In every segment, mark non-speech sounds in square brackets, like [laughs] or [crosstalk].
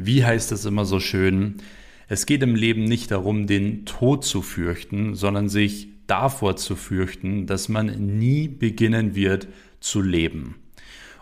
Wie heißt es immer so schön? Es geht im Leben nicht darum, den Tod zu fürchten, sondern sich davor zu fürchten, dass man nie beginnen wird zu leben.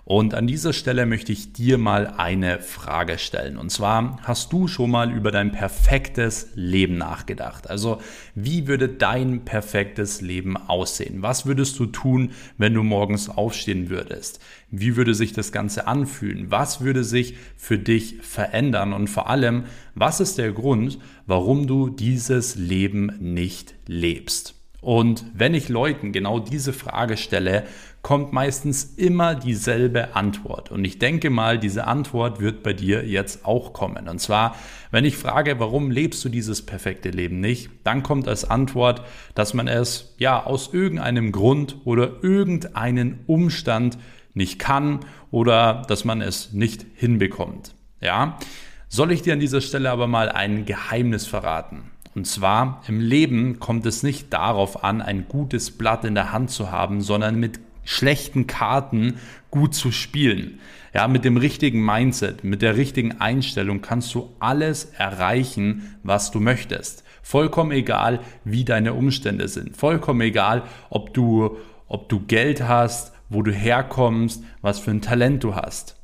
Und an dieser Stelle möchte ich dir mal eine Frage stellen. Und zwar, hast du schon mal über dein perfektes Leben nachgedacht? Also, wie würde dein perfektes Leben aussehen? Was würdest du tun, wenn du morgens aufstehen würdest? Wie würde sich das Ganze anfühlen? Was würde sich für dich verändern? Und vor allem, was ist der Grund, warum du dieses Leben nicht lebst? Und wenn ich Leuten genau diese Frage stelle, kommt meistens immer dieselbe Antwort. Und ich denke mal, diese Antwort wird bei dir jetzt auch kommen. Und zwar, wenn ich frage, warum lebst du dieses perfekte Leben nicht, dann kommt als Antwort, dass man es ja aus irgendeinem Grund oder irgendeinen Umstand nicht kann oder dass man es nicht hinbekommt. Ja, soll ich dir an dieser Stelle aber mal ein Geheimnis verraten? Und zwar im Leben kommt es nicht darauf an, ein gutes Blatt in der Hand zu haben, sondern mit schlechten Karten gut zu spielen. Ja, mit dem richtigen Mindset, mit der richtigen Einstellung kannst du alles erreichen, was du möchtest. Vollkommen egal, wie deine Umstände sind. Vollkommen egal, ob du, ob du Geld hast, wo du herkommst, was für ein Talent du hast.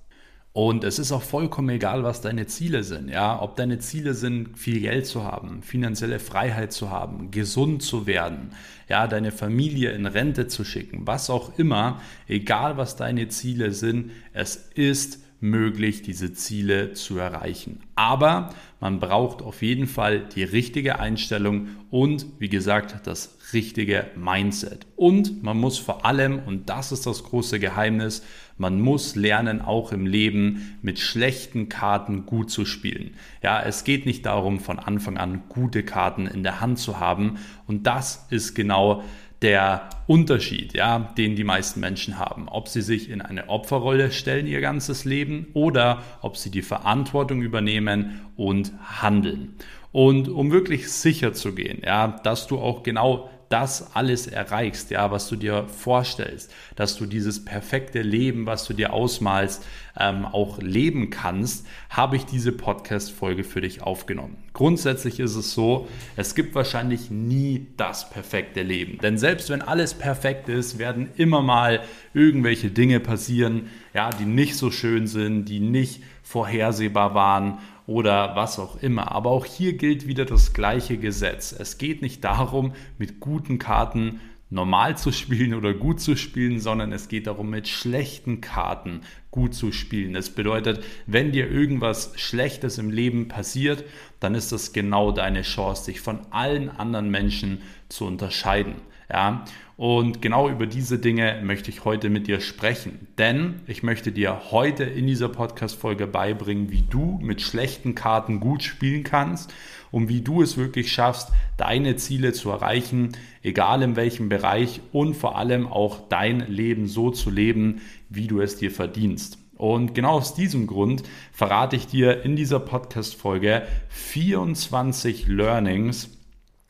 Und es ist auch vollkommen egal, was deine Ziele sind. Ja, ob deine Ziele sind, viel Geld zu haben, finanzielle Freiheit zu haben, gesund zu werden, ja, deine Familie in Rente zu schicken, was auch immer. Egal, was deine Ziele sind, es ist möglich, diese Ziele zu erreichen. Aber man braucht auf jeden Fall die richtige Einstellung und, wie gesagt, das richtige Mindset. Und man muss vor allem, und das ist das große Geheimnis, man muss lernen, auch im Leben mit schlechten Karten gut zu spielen. Ja, es geht nicht darum, von Anfang an gute Karten in der Hand zu haben. Und das ist genau der Unterschied, ja, den die meisten Menschen haben. Ob sie sich in eine Opferrolle stellen ihr ganzes Leben oder ob sie die Verantwortung übernehmen und handeln. Und um wirklich sicher zu gehen, ja, dass du auch genau das alles erreichst, ja, was du dir vorstellst, dass du dieses perfekte Leben, was du dir ausmalst, ähm, auch leben kannst, habe ich diese Podcast-Folge für dich aufgenommen. Grundsätzlich ist es so, es gibt wahrscheinlich nie das perfekte Leben. Denn selbst wenn alles perfekt ist, werden immer mal irgendwelche Dinge passieren, ja, die nicht so schön sind, die nicht vorhersehbar waren oder was auch immer. Aber auch hier gilt wieder das gleiche Gesetz. Es geht nicht darum, mit guten Karten normal zu spielen oder gut zu spielen, sondern es geht darum, mit schlechten Karten gut zu spielen. Das bedeutet, wenn dir irgendwas Schlechtes im Leben passiert, dann ist das genau deine Chance, dich von allen anderen Menschen zu unterscheiden. Ja, und genau über diese Dinge möchte ich heute mit dir sprechen. Denn ich möchte dir heute in dieser Podcast-Folge beibringen, wie du mit schlechten Karten gut spielen kannst und wie du es wirklich schaffst, deine Ziele zu erreichen, egal in welchem Bereich und vor allem auch dein Leben so zu leben, wie du es dir verdienst. Und genau aus diesem Grund verrate ich dir in dieser Podcast-Folge 24 Learnings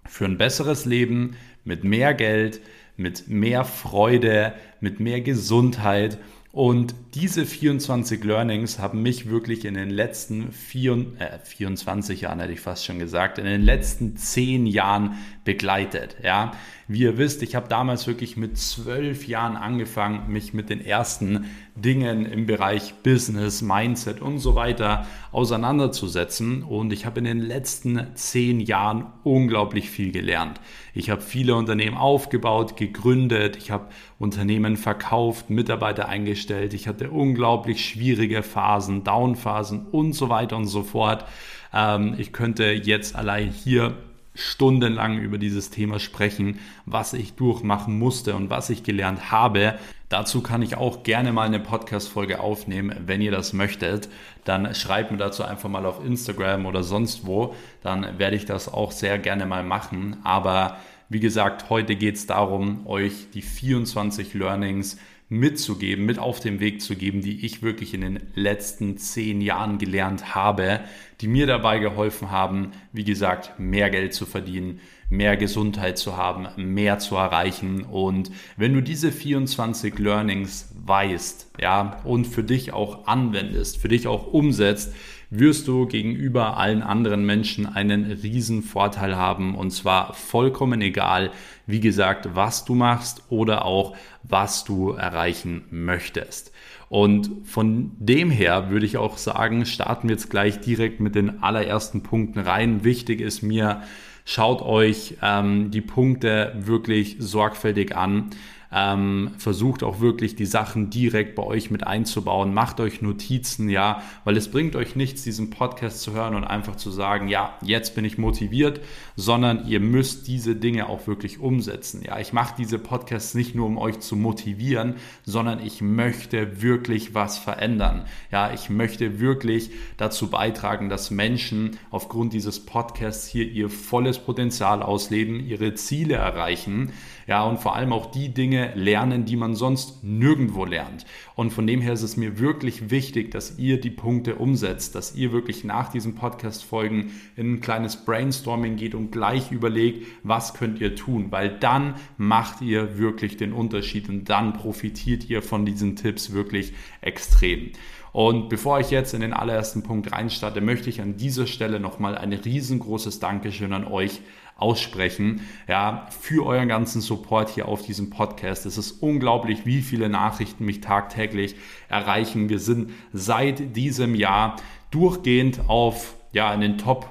für ein besseres Leben mit mehr Geld, mit mehr Freude, mit mehr Gesundheit. Und diese 24 Learnings haben mich wirklich in den letzten vier, äh, 24 Jahren, hätte ich fast schon gesagt, in den letzten 10 Jahren begleitet. Ja, wie ihr wisst, ich habe damals wirklich mit zwölf Jahren angefangen, mich mit den ersten Dingen im Bereich Business, Mindset und so weiter auseinanderzusetzen. Und ich habe in den letzten zehn Jahren unglaublich viel gelernt. Ich habe viele Unternehmen aufgebaut, gegründet, ich habe Unternehmen verkauft, Mitarbeiter eingestellt, ich hatte unglaublich schwierige Phasen, Downphasen und so weiter und so fort. Ähm, ich könnte jetzt allein hier stundenlang über dieses Thema sprechen, was ich durchmachen musste und was ich gelernt habe. Dazu kann ich auch gerne mal eine Podcast-Folge aufnehmen, wenn ihr das möchtet. Dann schreibt mir dazu einfach mal auf Instagram oder sonst wo. Dann werde ich das auch sehr gerne mal machen. Aber wie gesagt, heute geht es darum, euch die 24 Learnings mitzugeben, mit auf den Weg zu geben, die ich wirklich in den letzten zehn Jahren gelernt habe, die mir dabei geholfen haben, wie gesagt, mehr Geld zu verdienen, mehr Gesundheit zu haben, mehr zu erreichen. Und wenn du diese 24 Learnings weißt, ja, und für dich auch anwendest, für dich auch umsetzt, wirst du gegenüber allen anderen Menschen einen riesen Vorteil haben und zwar vollkommen egal, wie gesagt, was du machst oder auch was du erreichen möchtest. Und von dem her würde ich auch sagen, starten wir jetzt gleich direkt mit den allerersten Punkten rein. Wichtig ist mir, schaut euch ähm, die Punkte wirklich sorgfältig an. Ähm, versucht auch wirklich die Sachen direkt bei euch mit einzubauen. Macht euch Notizen, ja, weil es bringt euch nichts, diesen Podcast zu hören und einfach zu sagen, ja, jetzt bin ich motiviert, sondern ihr müsst diese Dinge auch wirklich umsetzen. Ja, ich mache diese Podcasts nicht nur, um euch zu motivieren, sondern ich möchte wirklich was verändern. Ja, ich möchte wirklich dazu beitragen, dass Menschen aufgrund dieses Podcasts hier ihr volles Potenzial ausleben, ihre Ziele erreichen ja, und vor allem auch die Dinge lernen, die man sonst nirgendwo lernt. Und von dem her ist es mir wirklich wichtig, dass ihr die Punkte umsetzt, dass ihr wirklich nach diesen Podcast-Folgen in ein kleines Brainstorming geht und gleich überlegt, was könnt ihr tun, weil dann macht ihr wirklich den Unterschied und dann profitiert ihr von diesen Tipps wirklich extrem. Und bevor ich jetzt in den allerersten Punkt reinstarte, möchte ich an dieser Stelle nochmal ein riesengroßes Dankeschön an euch aussprechen, ja, für euren ganzen Support hier auf diesem Podcast. Es ist unglaublich, wie viele Nachrichten mich tagtäglich erreichen. Wir sind seit diesem Jahr durchgehend auf ja, in den Top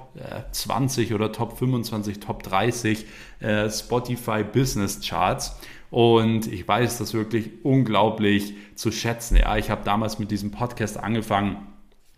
20 äh, oder Top 25, Top 30 äh, Spotify Business Charts. Und ich weiß das wirklich unglaublich zu schätzen. Ja, ich habe damals mit diesem Podcast angefangen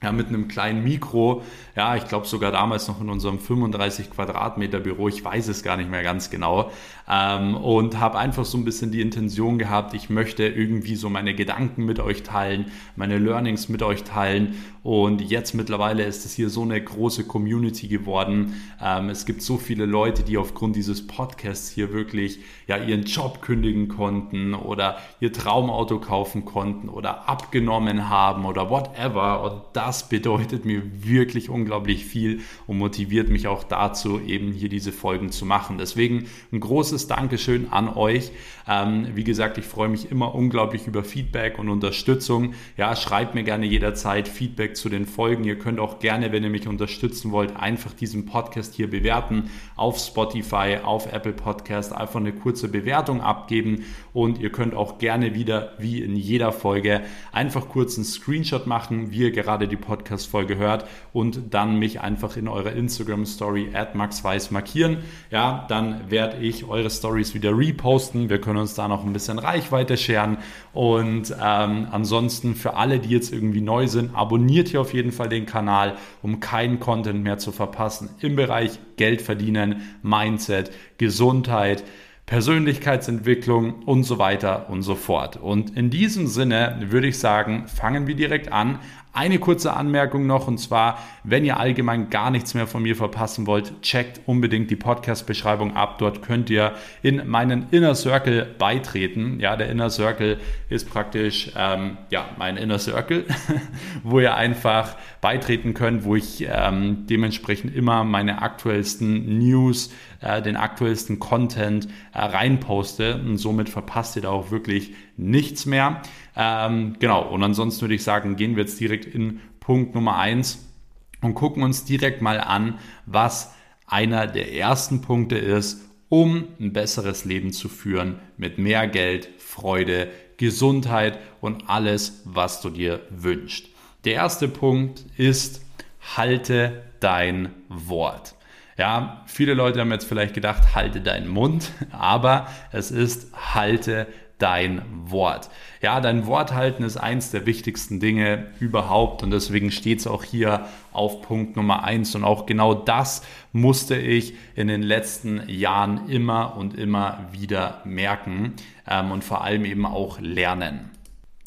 ja, mit einem kleinen Mikro. Ja, ich glaube sogar damals noch in unserem 35 Quadratmeter Büro. Ich weiß es gar nicht mehr ganz genau. Ähm, und habe einfach so ein bisschen die Intention gehabt, ich möchte irgendwie so meine Gedanken mit euch teilen, meine Learnings mit euch teilen. Und jetzt mittlerweile ist es hier so eine große Community geworden. Ähm, es gibt so viele Leute, die aufgrund dieses Podcasts hier wirklich ja ihren Job kündigen konnten oder ihr Traumauto kaufen konnten oder abgenommen haben oder whatever. Und das das bedeutet mir wirklich unglaublich viel und motiviert mich auch dazu, eben hier diese Folgen zu machen. Deswegen ein großes Dankeschön an euch. Ähm, wie gesagt, ich freue mich immer unglaublich über Feedback und Unterstützung. Ja, schreibt mir gerne jederzeit Feedback zu den Folgen. Ihr könnt auch gerne, wenn ihr mich unterstützen wollt, einfach diesen Podcast hier bewerten auf Spotify, auf Apple Podcast, einfach eine kurze Bewertung abgeben und ihr könnt auch gerne wieder, wie in jeder Folge, einfach kurz einen Screenshot machen, wie ihr gerade die Podcast-Folge hört und dann mich einfach in eurer Instagram-Story at maxweiss markieren. Ja, dann werde ich eure Stories wieder reposten. Wir können uns da noch ein bisschen Reichweite scheren. Und ähm, ansonsten für alle, die jetzt irgendwie neu sind, abonniert hier auf jeden Fall den Kanal, um keinen Content mehr zu verpassen im Bereich Geld verdienen, Mindset, Gesundheit. Persönlichkeitsentwicklung und so weiter und so fort. Und in diesem Sinne würde ich sagen, fangen wir direkt an. Eine kurze Anmerkung noch und zwar, wenn ihr allgemein gar nichts mehr von mir verpassen wollt, checkt unbedingt die Podcast-Beschreibung ab. Dort könnt ihr in meinen Inner Circle beitreten. Ja, der Inner Circle ist praktisch ähm, ja mein Inner Circle, [laughs] wo ihr einfach beitreten könnt, wo ich ähm, dementsprechend immer meine aktuellsten News, äh, den aktuellsten Content äh, reinposte und somit verpasst ihr da auch wirklich nichts mehr. Ähm, genau, und ansonsten würde ich sagen, gehen wir jetzt direkt in Punkt Nummer eins und gucken uns direkt mal an, was einer der ersten Punkte ist, um ein besseres Leben zu führen mit mehr Geld, Freude, Gesundheit und alles, was du dir wünschst. Der erste Punkt ist, halte dein Wort. Ja, viele Leute haben jetzt vielleicht gedacht, halte deinen Mund, [laughs] aber es ist halte dein Wort. Ja, dein Wort halten ist eins der wichtigsten Dinge überhaupt und deswegen steht es auch hier auf Punkt Nummer eins und auch genau das musste ich in den letzten Jahren immer und immer wieder merken ähm, und vor allem eben auch lernen.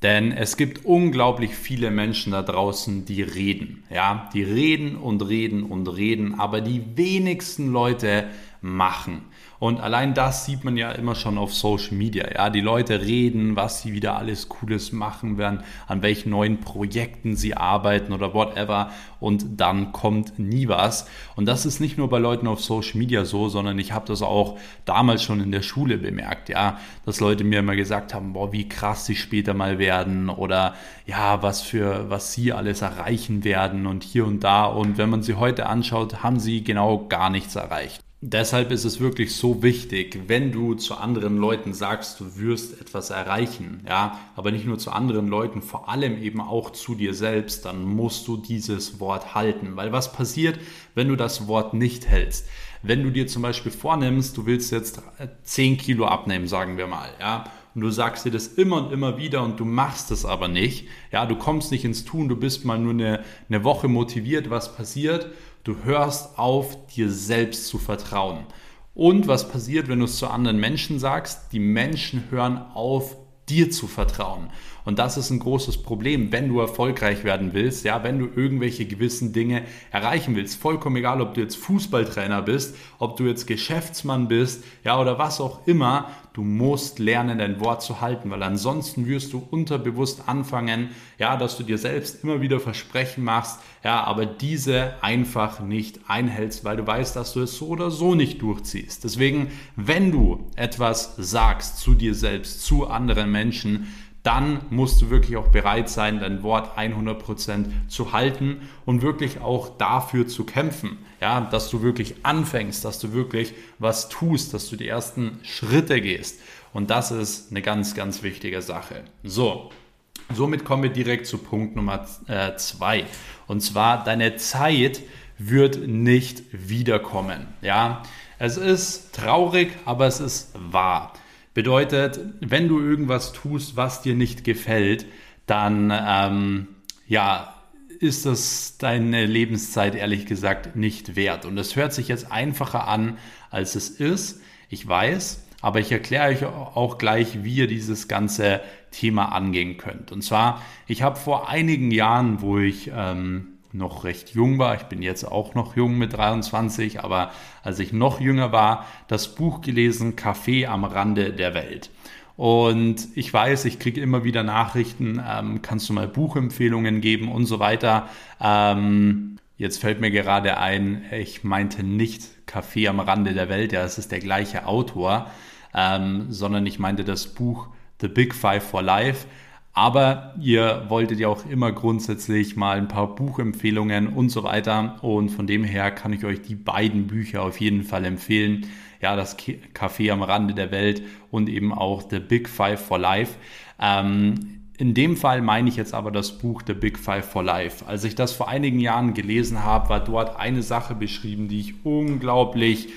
Denn es gibt unglaublich viele Menschen da draußen, die reden. Ja, die reden und reden und reden, aber die wenigsten Leute machen. Und allein das sieht man ja immer schon auf Social Media. Ja, die Leute reden, was sie wieder alles Cooles machen werden, an welchen neuen Projekten sie arbeiten oder whatever. Und dann kommt nie was. Und das ist nicht nur bei Leuten auf Social Media so, sondern ich habe das auch damals schon in der Schule bemerkt. Ja, dass Leute mir immer gesagt haben, boah, wie krass sie später mal werden oder ja, was für was sie alles erreichen werden und hier und da. Und wenn man sie heute anschaut, haben sie genau gar nichts erreicht. Deshalb ist es wirklich so wichtig, wenn du zu anderen Leuten sagst, du wirst etwas erreichen, ja, aber nicht nur zu anderen Leuten, vor allem eben auch zu dir selbst, dann musst du dieses Wort halten. Weil was passiert, wenn du das Wort nicht hältst? Wenn du dir zum Beispiel vornimmst, du willst jetzt 10 Kilo abnehmen, sagen wir mal, ja, und du sagst dir das immer und immer wieder und du machst es aber nicht, ja, du kommst nicht ins Tun, du bist mal nur eine, eine Woche motiviert, was passiert? Du hörst auf, dir selbst zu vertrauen. Und was passiert, wenn du es zu anderen Menschen sagst? Die Menschen hören auf, dir zu vertrauen. Und das ist ein großes Problem, wenn du erfolgreich werden willst, ja, wenn du irgendwelche gewissen Dinge erreichen willst. Vollkommen egal, ob du jetzt Fußballtrainer bist, ob du jetzt Geschäftsmann bist, ja, oder was auch immer. Du musst lernen, dein Wort zu halten, weil ansonsten wirst du unterbewusst anfangen, ja, dass du dir selbst immer wieder Versprechen machst, ja, aber diese einfach nicht einhältst, weil du weißt, dass du es so oder so nicht durchziehst. Deswegen, wenn du etwas sagst zu dir selbst, zu anderen Menschen, dann musst du wirklich auch bereit sein, dein Wort 100% zu halten und wirklich auch dafür zu kämpfen. Ja, dass du wirklich anfängst, dass du wirklich was tust, dass du die ersten Schritte gehst. Und das ist eine ganz, ganz wichtige Sache. So, somit kommen wir direkt zu Punkt Nummer 2. Äh, und zwar, deine Zeit wird nicht wiederkommen. Ja, es ist traurig, aber es ist wahr. Bedeutet, wenn du irgendwas tust, was dir nicht gefällt, dann ähm, ja, ist das deine Lebenszeit ehrlich gesagt nicht wert. Und es hört sich jetzt einfacher an, als es ist. Ich weiß, aber ich erkläre euch auch gleich, wie ihr dieses ganze Thema angehen könnt. Und zwar, ich habe vor einigen Jahren, wo ich ähm, noch recht jung war, ich bin jetzt auch noch jung mit 23, aber als ich noch jünger war, das Buch gelesen Café am Rande der Welt. Und ich weiß, ich kriege immer wieder Nachrichten, ähm, kannst du mal Buchempfehlungen geben und so weiter. Ähm, jetzt fällt mir gerade ein, ich meinte nicht Café am Rande der Welt, ja, es ist der gleiche Autor, ähm, sondern ich meinte das Buch The Big Five for Life. Aber ihr wolltet ja auch immer grundsätzlich mal ein paar Buchempfehlungen und so weiter. Und von dem her kann ich euch die beiden Bücher auf jeden Fall empfehlen. Ja, das Café am Rande der Welt und eben auch The Big Five for Life. Ähm, in dem Fall meine ich jetzt aber das Buch The Big Five for Life. Als ich das vor einigen Jahren gelesen habe, war dort eine Sache beschrieben, die ich unglaublich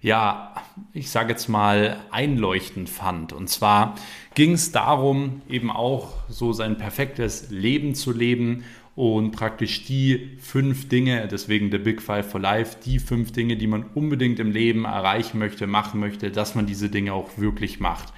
ja, ich sage jetzt mal, einleuchtend fand. Und zwar ging es darum, eben auch so sein perfektes Leben zu leben und praktisch die fünf Dinge, deswegen The Big Five for Life, die fünf Dinge, die man unbedingt im Leben erreichen möchte, machen möchte, dass man diese Dinge auch wirklich macht.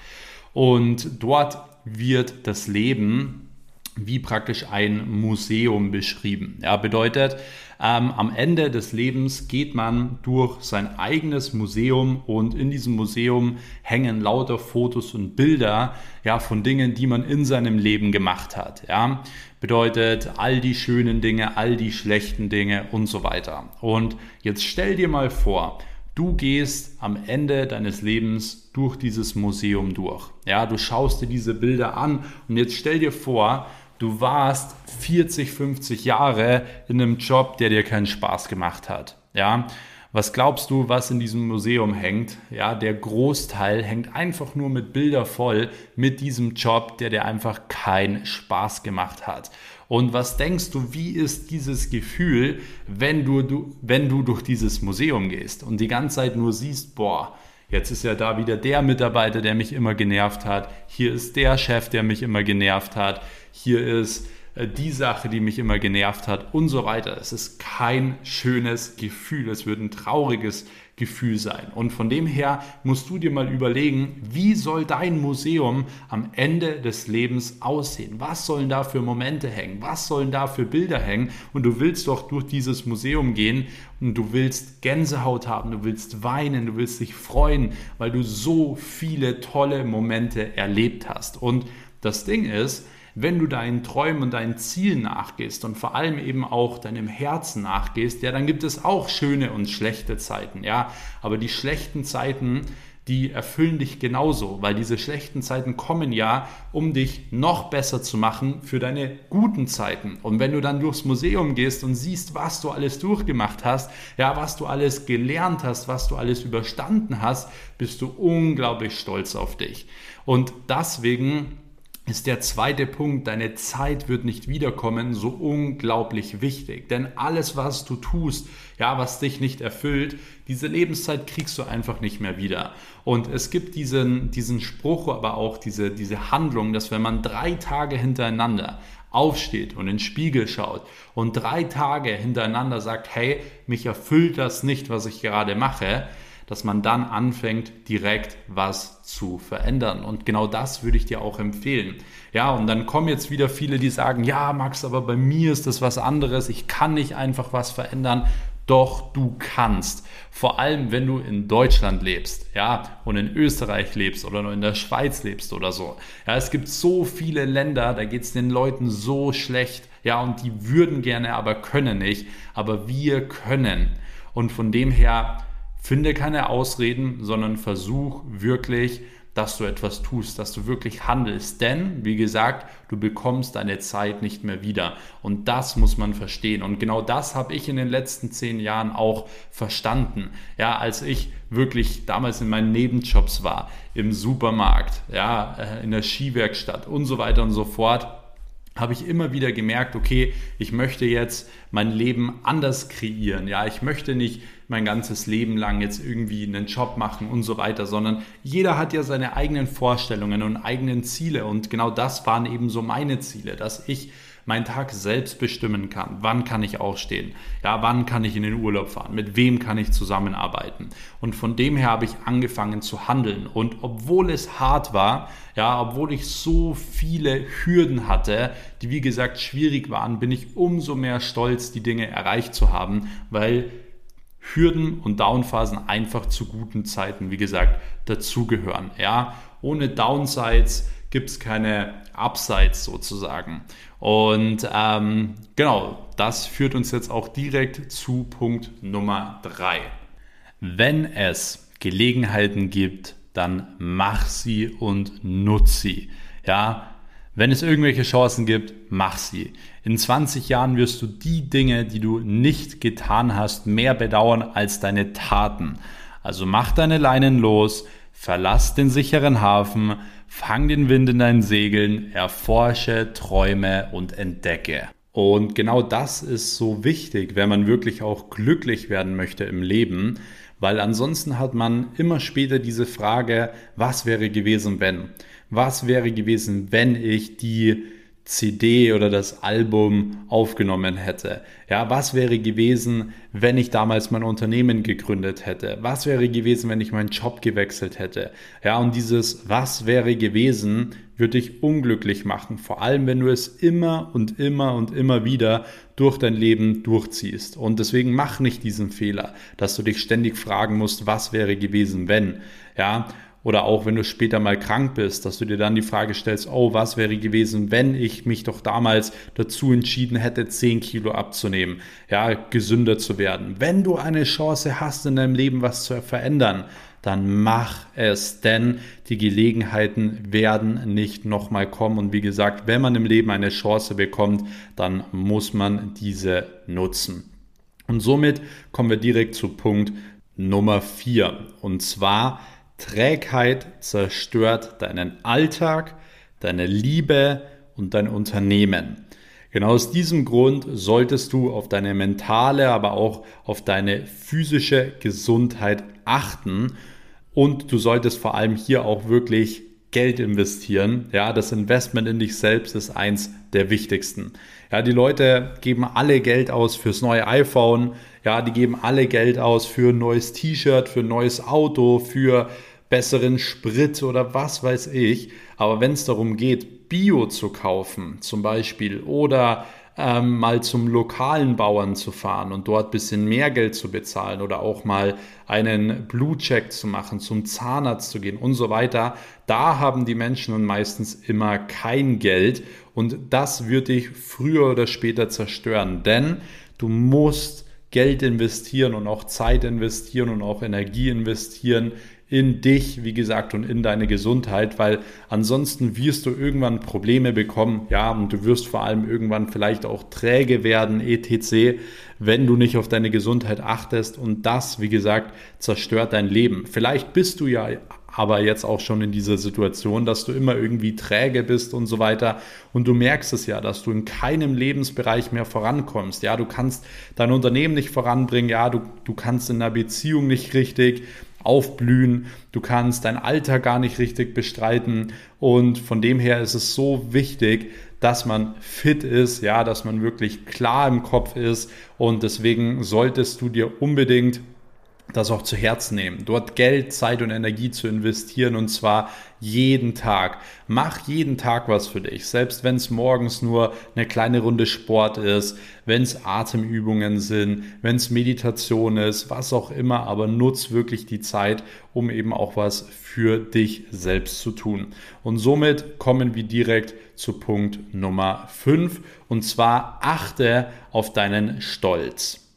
Und dort wird das Leben wie praktisch ein Museum beschrieben. Ja, bedeutet, ähm, am Ende des Lebens geht man durch sein eigenes Museum und in diesem Museum hängen lauter Fotos und Bilder ja, von Dingen, die man in seinem Leben gemacht hat. Ja. Bedeutet all die schönen Dinge, all die schlechten Dinge und so weiter. Und jetzt stell dir mal vor, Du gehst am Ende deines Lebens durch dieses Museum durch. Ja, du schaust dir diese Bilder an und jetzt stell dir vor, du warst 40, 50 Jahre in einem Job, der dir keinen Spaß gemacht hat. Ja, was glaubst du, was in diesem Museum hängt? Ja, der Großteil hängt einfach nur mit Bilder voll mit diesem Job, der dir einfach keinen Spaß gemacht hat. Und was denkst du, wie ist dieses Gefühl, wenn du, du, wenn du durch dieses Museum gehst und die ganze Zeit nur siehst, boah, Jetzt ist ja da wieder der Mitarbeiter, der mich immer genervt hat. Hier ist der Chef, der mich immer genervt hat. Hier ist die Sache, die mich immer genervt hat und so weiter. Es ist kein schönes Gefühl, es wird ein trauriges Gefühl sein. Und von dem her musst du dir mal überlegen, wie soll dein Museum am Ende des Lebens aussehen? Was sollen da für Momente hängen? Was sollen da für Bilder hängen? Und du willst doch durch dieses Museum gehen und du willst Gänsehaut haben, du willst weinen, du willst dich freuen, weil du so viele tolle Momente erlebt hast. Und das Ding ist, wenn du deinen Träumen und deinen Zielen nachgehst und vor allem eben auch deinem Herzen nachgehst, ja, dann gibt es auch schöne und schlechte Zeiten, ja. Aber die schlechten Zeiten, die erfüllen dich genauso, weil diese schlechten Zeiten kommen ja, um dich noch besser zu machen für deine guten Zeiten. Und wenn du dann durchs Museum gehst und siehst, was du alles durchgemacht hast, ja, was du alles gelernt hast, was du alles überstanden hast, bist du unglaublich stolz auf dich. Und deswegen ist der zweite Punkt, deine Zeit wird nicht wiederkommen, so unglaublich wichtig. Denn alles, was du tust, ja, was dich nicht erfüllt, diese Lebenszeit kriegst du einfach nicht mehr wieder. Und es gibt diesen, diesen Spruch, aber auch diese, diese Handlung, dass wenn man drei Tage hintereinander aufsteht und in den Spiegel schaut und drei Tage hintereinander sagt, hey, mich erfüllt das nicht, was ich gerade mache, dass man dann anfängt, direkt was zu verändern. Und genau das würde ich dir auch empfehlen. Ja, und dann kommen jetzt wieder viele, die sagen, ja, Max, aber bei mir ist das was anderes. Ich kann nicht einfach was verändern. Doch du kannst. Vor allem, wenn du in Deutschland lebst, ja, und in Österreich lebst oder nur in der Schweiz lebst oder so. Ja, es gibt so viele Länder, da geht es den Leuten so schlecht. Ja, und die würden gerne, aber können nicht. Aber wir können. Und von dem her, Finde keine Ausreden, sondern versuch wirklich, dass du etwas tust, dass du wirklich handelst. Denn, wie gesagt, du bekommst deine Zeit nicht mehr wieder. Und das muss man verstehen. Und genau das habe ich in den letzten zehn Jahren auch verstanden. Ja, als ich wirklich damals in meinen Nebenjobs war, im Supermarkt, ja, äh, in der Skiwerkstatt und so weiter und so fort, habe ich immer wieder gemerkt, okay, ich möchte jetzt mein Leben anders kreieren. Ja, ich möchte nicht mein ganzes Leben lang jetzt irgendwie einen Job machen und so weiter, sondern jeder hat ja seine eigenen Vorstellungen und eigenen Ziele und genau das waren eben so meine Ziele, dass ich meinen Tag selbst bestimmen kann. Wann kann ich aufstehen? Ja, wann kann ich in den Urlaub fahren? Mit wem kann ich zusammenarbeiten? Und von dem her habe ich angefangen zu handeln. Und obwohl es hart war, ja, obwohl ich so viele Hürden hatte, die wie gesagt schwierig waren, bin ich umso mehr stolz, die Dinge erreicht zu haben, weil Hürden und Downphasen einfach zu guten Zeiten, wie gesagt, dazugehören. Ja, ohne Downsides gibt es keine Upsides sozusagen. Und ähm, genau, das führt uns jetzt auch direkt zu Punkt Nummer drei. Wenn es Gelegenheiten gibt, dann mach sie und nutz sie. Ja, wenn es irgendwelche Chancen gibt, mach sie. In 20 Jahren wirst du die Dinge, die du nicht getan hast, mehr bedauern als deine Taten. Also mach deine Leinen los, verlass den sicheren Hafen, fang den Wind in deinen Segeln, erforsche, träume und entdecke. Und genau das ist so wichtig, wenn man wirklich auch glücklich werden möchte im Leben, weil ansonsten hat man immer später diese Frage, was wäre gewesen, wenn? Was wäre gewesen, wenn ich die CD oder das Album aufgenommen hätte? Ja, was wäre gewesen, wenn ich damals mein Unternehmen gegründet hätte? Was wäre gewesen, wenn ich meinen Job gewechselt hätte? Ja, und dieses Was wäre gewesen würde dich unglücklich machen, vor allem wenn du es immer und immer und immer wieder durch dein Leben durchziehst. Und deswegen mach nicht diesen Fehler, dass du dich ständig fragen musst, was wäre gewesen, wenn? Ja, oder auch wenn du später mal krank bist, dass du dir dann die Frage stellst, oh, was wäre gewesen, wenn ich mich doch damals dazu entschieden hätte, 10 Kilo abzunehmen, ja, gesünder zu werden. Wenn du eine Chance hast, in deinem Leben was zu verändern, dann mach es, denn die Gelegenheiten werden nicht nochmal kommen. Und wie gesagt, wenn man im Leben eine Chance bekommt, dann muss man diese nutzen. Und somit kommen wir direkt zu Punkt Nummer 4. Und zwar, Trägheit zerstört deinen Alltag, deine Liebe und dein Unternehmen. Genau aus diesem Grund solltest du auf deine mentale, aber auch auf deine physische Gesundheit achten und du solltest vor allem hier auch wirklich Geld investieren. Ja, das Investment in dich selbst ist eins der wichtigsten. Ja, die Leute geben alle Geld aus fürs neue iPhone. Ja, die geben alle Geld aus für ein neues T-Shirt, für ein neues Auto, für besseren Sprit oder was weiß ich. Aber wenn es darum geht, Bio zu kaufen zum Beispiel oder ähm, mal zum lokalen Bauern zu fahren und dort ein bisschen mehr Geld zu bezahlen oder auch mal einen Blutcheck zu machen, zum Zahnarzt zu gehen und so weiter, da haben die Menschen dann meistens immer kein Geld und das wird dich früher oder später zerstören, denn du musst Geld investieren und auch Zeit investieren und auch Energie investieren in dich, wie gesagt, und in deine Gesundheit, weil ansonsten wirst du irgendwann Probleme bekommen, ja, und du wirst vor allem irgendwann vielleicht auch träge werden, etc., wenn du nicht auf deine Gesundheit achtest und das, wie gesagt, zerstört dein Leben. Vielleicht bist du ja aber jetzt auch schon in dieser Situation, dass du immer irgendwie träge bist und so weiter. Und du merkst es ja, dass du in keinem Lebensbereich mehr vorankommst. Ja, du kannst dein Unternehmen nicht voranbringen. Ja, du, du kannst in einer Beziehung nicht richtig aufblühen, du kannst dein Alter gar nicht richtig bestreiten. Und von dem her ist es so wichtig, dass man fit ist, ja, dass man wirklich klar im Kopf ist. Und deswegen solltest du dir unbedingt das auch zu Herzen nehmen, dort Geld, Zeit und Energie zu investieren und zwar jeden Tag. Mach jeden Tag was für dich, selbst wenn es morgens nur eine kleine Runde Sport ist, wenn es Atemübungen sind, wenn es Meditation ist, was auch immer, aber nutz wirklich die Zeit, um eben auch was für dich selbst zu tun. Und somit kommen wir direkt zu Punkt Nummer 5 und zwar achte auf deinen Stolz.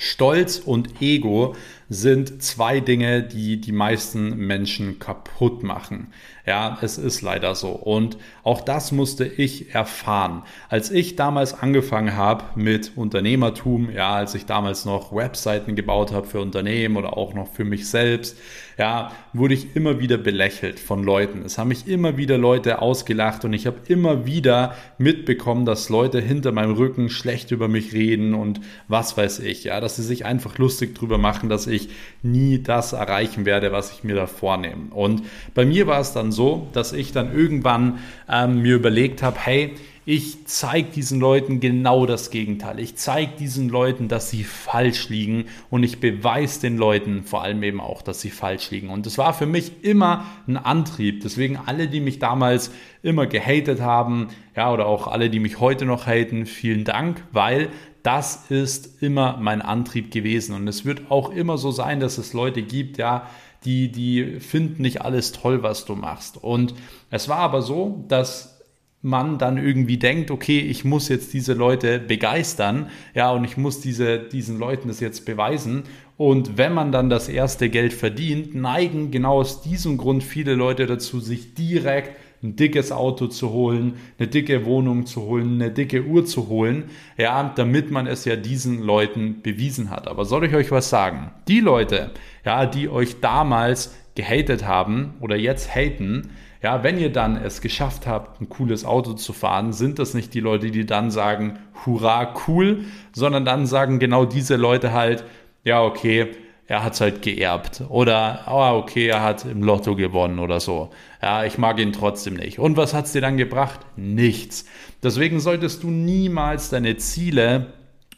Stolz und Ego sind zwei Dinge, die die meisten Menschen kaputt machen. Ja, es ist leider so. Und auch das musste ich erfahren. Als ich damals angefangen habe mit Unternehmertum, ja, als ich damals noch Webseiten gebaut habe für Unternehmen oder auch noch für mich selbst, ja, wurde ich immer wieder belächelt von Leuten. Es haben mich immer wieder Leute ausgelacht und ich habe immer wieder mitbekommen, dass Leute hinter meinem Rücken schlecht über mich reden und was weiß ich, ja, dass sie sich einfach lustig drüber machen, dass ich nie das erreichen werde, was ich mir da vornehme. Und bei mir war es dann so, dass ich dann irgendwann ähm, mir überlegt habe, hey, ich zeige diesen Leuten genau das Gegenteil. Ich zeige diesen Leuten, dass sie falsch liegen und ich beweise den Leuten vor allem eben auch, dass sie falsch liegen. Und das war für mich immer ein Antrieb. Deswegen alle, die mich damals immer gehatet haben, ja, oder auch alle, die mich heute noch haten, vielen Dank, weil das ist immer mein Antrieb gewesen. Und es wird auch immer so sein, dass es Leute gibt, ja, die, die finden nicht alles toll, was du machst. Und es war aber so, dass man dann irgendwie denkt, okay, ich muss jetzt diese Leute begeistern, ja, und ich muss diese, diesen Leuten das jetzt beweisen. Und wenn man dann das erste Geld verdient, neigen genau aus diesem Grund viele Leute dazu, sich direkt ein dickes Auto zu holen, eine dicke Wohnung zu holen, eine dicke Uhr zu holen, ja, damit man es ja diesen Leuten bewiesen hat. Aber soll ich euch was sagen? Die Leute, ja, die euch damals gehatet haben oder jetzt haten, ja, wenn ihr dann es geschafft habt, ein cooles Auto zu fahren, sind das nicht die Leute, die dann sagen, hurra, cool, sondern dann sagen genau diese Leute halt, ja, okay, er hat es halt geerbt. Oder, oh, okay, er hat im Lotto gewonnen oder so. Ja, ich mag ihn trotzdem nicht. Und was hat es dir dann gebracht? Nichts. Deswegen solltest du niemals deine Ziele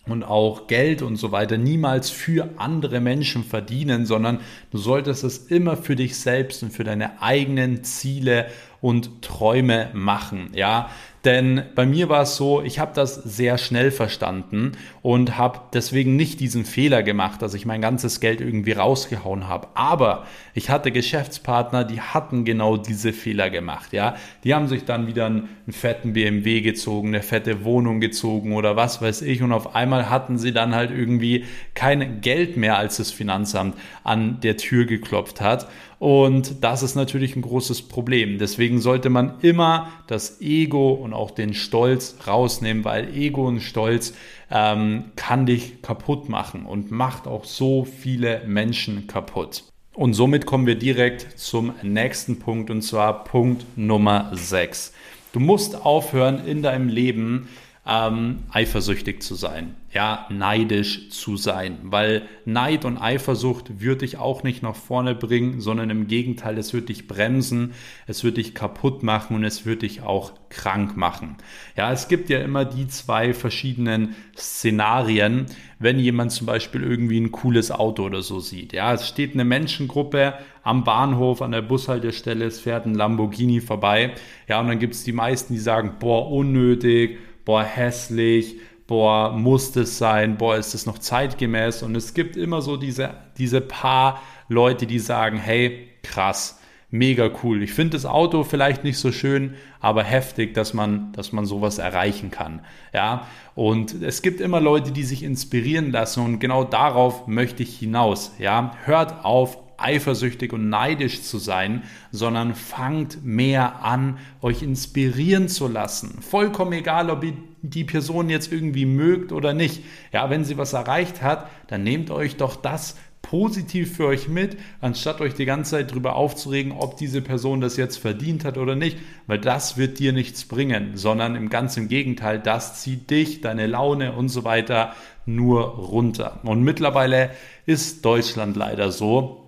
und auch Geld und so weiter niemals für andere Menschen verdienen, sondern du solltest es immer für dich selbst und für deine eigenen Ziele und Träume machen. Ja, denn bei mir war es so, ich habe das sehr schnell verstanden und habe deswegen nicht diesen Fehler gemacht, dass ich mein ganzes Geld irgendwie rausgehauen habe. Aber ich hatte Geschäftspartner, die hatten genau diese Fehler gemacht. Ja, die haben sich dann wieder einen, einen fetten BMW gezogen, eine fette Wohnung gezogen oder was weiß ich. Und auf einmal hatten sie dann halt irgendwie kein Geld mehr, als das Finanzamt an der Tür geklopft hat. Und das ist natürlich ein großes Problem. Deswegen sollte man immer das Ego und auch den Stolz rausnehmen, weil Ego und Stolz ähm, kann dich kaputt machen und macht auch so viele Menschen kaputt. Und somit kommen wir direkt zum nächsten Punkt und zwar Punkt Nummer 6. Du musst aufhören in deinem Leben ähm, eifersüchtig zu sein, ja, neidisch zu sein, weil Neid und Eifersucht wird dich auch nicht nach vorne bringen, sondern im Gegenteil, es wird dich bremsen, es wird dich kaputt machen und es wird dich auch krank machen. Ja, es gibt ja immer die zwei verschiedenen Szenarien, wenn jemand zum Beispiel irgendwie ein cooles Auto oder so sieht. Ja, es steht eine Menschengruppe am Bahnhof, an der Bushaltestelle, es fährt ein Lamborghini vorbei. Ja, und dann gibt es die meisten, die sagen, boah, unnötig, boah, hässlich, boah, muss das sein, boah, ist das noch zeitgemäß? Und es gibt immer so diese, diese paar Leute, die sagen, hey, krass, mega cool. Ich finde das Auto vielleicht nicht so schön, aber heftig, dass man, dass man sowas erreichen kann. Ja, und es gibt immer Leute, die sich inspirieren lassen und genau darauf möchte ich hinaus. Ja, hört auf, eifersüchtig und neidisch zu sein, sondern fangt mehr an, euch inspirieren zu lassen. Vollkommen egal, ob ihr die Person jetzt irgendwie mögt oder nicht. Ja, wenn sie was erreicht hat, dann nehmt euch doch das positiv für euch mit, anstatt euch die ganze Zeit darüber aufzuregen, ob diese Person das jetzt verdient hat oder nicht, weil das wird dir nichts bringen, sondern im ganzen Gegenteil, das zieht dich, deine Laune und so weiter nur runter. Und mittlerweile ist Deutschland leider so,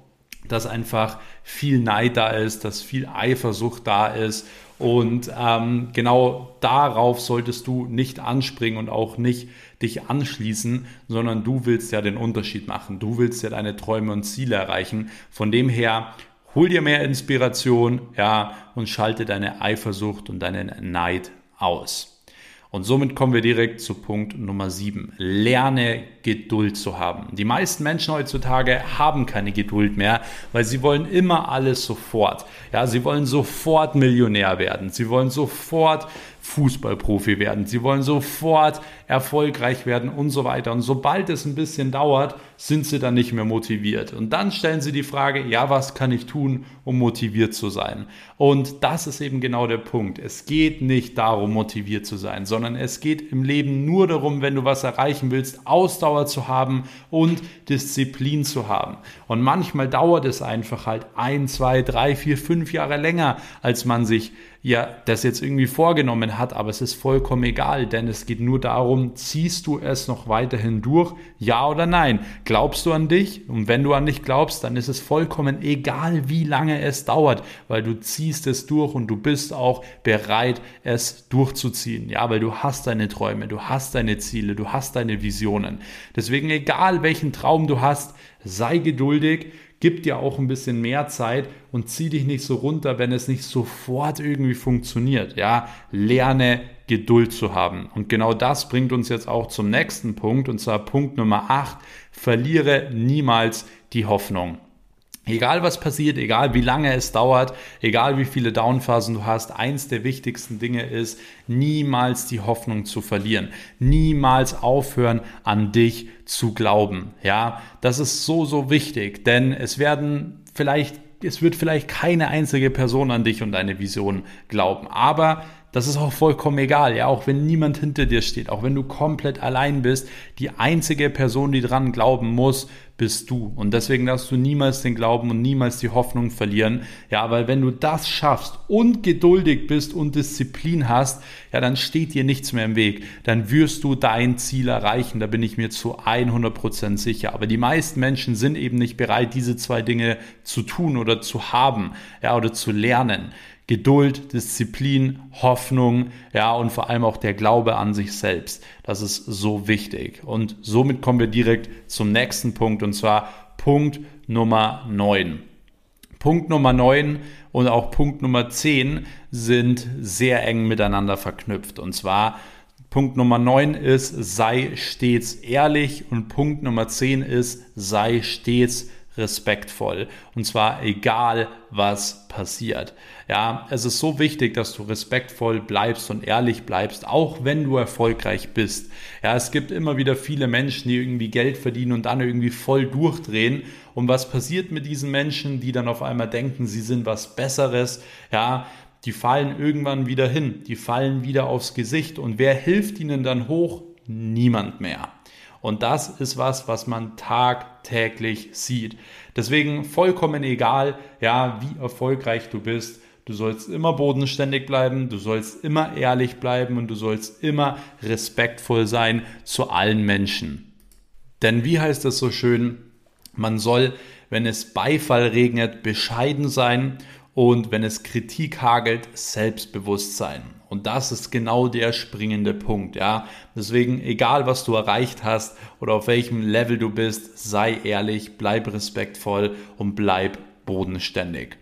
dass einfach viel Neid da ist, dass viel Eifersucht da ist. Und ähm, genau darauf solltest du nicht anspringen und auch nicht dich anschließen, sondern du willst ja den Unterschied machen. Du willst ja deine Träume und Ziele erreichen. Von dem her, hol dir mehr Inspiration, ja, und schalte deine Eifersucht und deinen Neid aus. Und somit kommen wir direkt zu Punkt Nummer 7. Lerne Geduld zu haben. Die meisten Menschen heutzutage haben keine Geduld mehr, weil sie wollen immer alles sofort. Ja, sie wollen sofort Millionär werden. Sie wollen sofort Fußballprofi werden. Sie wollen sofort erfolgreich werden und so weiter. Und sobald es ein bisschen dauert, sind sie dann nicht mehr motiviert. Und dann stellen sie die Frage, ja, was kann ich tun, um motiviert zu sein? Und das ist eben genau der Punkt. Es geht nicht darum, motiviert zu sein, sondern es geht im Leben nur darum, wenn du was erreichen willst, Ausdauer zu haben und Disziplin zu haben. Und manchmal dauert es einfach halt ein, zwei, drei, vier, fünf Jahre länger, als man sich ja das jetzt irgendwie vorgenommen hat, aber es ist vollkommen egal, denn es geht nur darum, ziehst du es noch weiterhin durch, ja oder nein? Glaubst du an dich? Und wenn du an dich glaubst, dann ist es vollkommen egal, wie lange es dauert, weil du ziehst es durch und du bist auch bereit, es durchzuziehen. Ja, weil du hast deine Träume, du hast deine Ziele, du hast deine Visionen. Deswegen egal, welchen Traum du hast, sei geduldig, gib dir auch ein bisschen mehr Zeit und zieh dich nicht so runter, wenn es nicht sofort irgendwie funktioniert. Ja, lerne Geduld zu haben. Und genau das bringt uns jetzt auch zum nächsten Punkt, und zwar Punkt Nummer 8. Verliere niemals die Hoffnung. Egal was passiert, egal wie lange es dauert, egal wie viele Downphasen du hast, eins der wichtigsten Dinge ist, niemals die Hoffnung zu verlieren. Niemals aufhören, an dich zu glauben. Ja, das ist so, so wichtig, denn es werden vielleicht, es wird vielleicht keine einzige Person an dich und deine Vision glauben, aber das ist auch vollkommen egal, ja, auch wenn niemand hinter dir steht, auch wenn du komplett allein bist, die einzige Person, die dran glauben muss, bist du. Und deswegen darfst du niemals den Glauben und niemals die Hoffnung verlieren. Ja, weil wenn du das schaffst und geduldig bist und Disziplin hast, ja, dann steht dir nichts mehr im Weg. Dann wirst du dein Ziel erreichen. Da bin ich mir zu 100% sicher. Aber die meisten Menschen sind eben nicht bereit, diese zwei Dinge zu tun oder zu haben, ja, oder zu lernen. Geduld, Disziplin, Hoffnung, ja, und vor allem auch der Glaube an sich selbst. Das ist so wichtig. Und somit kommen wir direkt zum nächsten Punkt, und zwar Punkt Nummer 9. Punkt Nummer 9 und auch Punkt Nummer 10 sind sehr eng miteinander verknüpft. Und zwar Punkt Nummer 9 ist, sei stets ehrlich und Punkt Nummer 10 ist, sei stets respektvoll. Und zwar egal, was passiert. Ja, es ist so wichtig, dass du respektvoll bleibst und ehrlich bleibst, auch wenn du erfolgreich bist. Ja, es gibt immer wieder viele Menschen, die irgendwie Geld verdienen und dann irgendwie voll durchdrehen. Und was passiert mit diesen Menschen, die dann auf einmal denken, sie sind was Besseres? Ja, die fallen irgendwann wieder hin. Die fallen wieder aufs Gesicht. Und wer hilft ihnen dann hoch? Niemand mehr. Und das ist was, was man tagtäglich sieht. Deswegen vollkommen egal, ja, wie erfolgreich du bist. Du sollst immer bodenständig bleiben, du sollst immer ehrlich bleiben und du sollst immer respektvoll sein zu allen Menschen. Denn wie heißt es so schön, man soll, wenn es Beifall regnet, bescheiden sein und wenn es Kritik hagelt, selbstbewusst sein. Und das ist genau der springende Punkt, ja. Deswegen, egal was du erreicht hast oder auf welchem Level du bist, sei ehrlich, bleib respektvoll und bleib bodenständig.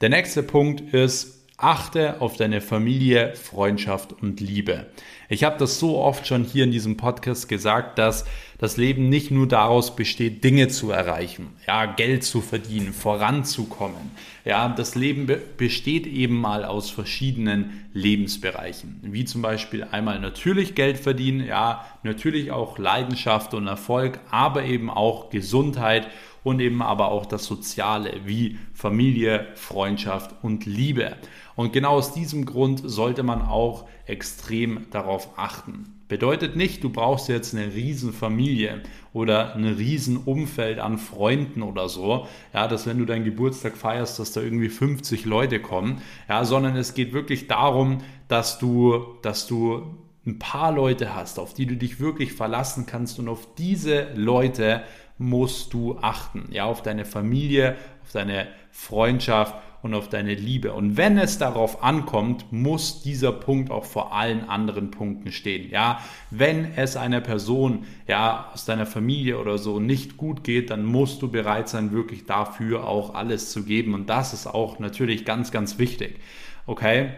Der nächste Punkt ist, achte auf deine Familie, Freundschaft und Liebe. Ich habe das so oft schon hier in diesem Podcast gesagt, dass das Leben nicht nur daraus besteht, Dinge zu erreichen, ja, Geld zu verdienen, voranzukommen. Ja, das Leben be besteht eben mal aus verschiedenen Lebensbereichen, wie zum Beispiel einmal natürlich Geld verdienen, ja, natürlich auch Leidenschaft und Erfolg, aber eben auch Gesundheit und eben aber auch das Soziale wie Familie, Freundschaft und Liebe. Und genau aus diesem Grund sollte man auch extrem darauf achten. Bedeutet nicht, du brauchst jetzt eine riesen Familie oder ein riesen Umfeld an Freunden oder so, ja, dass wenn du deinen Geburtstag feierst, dass da irgendwie 50 Leute kommen, ja, sondern es geht wirklich darum, dass du, dass du ein paar Leute hast, auf die du dich wirklich verlassen kannst und auf diese Leute musst du achten. Ja, auf deine Familie, auf deine Freundschaft und auf deine Liebe. Und wenn es darauf ankommt, muss dieser Punkt auch vor allen anderen Punkten stehen. Ja, wenn es einer Person, ja, aus deiner Familie oder so nicht gut geht, dann musst du bereit sein, wirklich dafür auch alles zu geben. Und das ist auch natürlich ganz, ganz wichtig. Okay?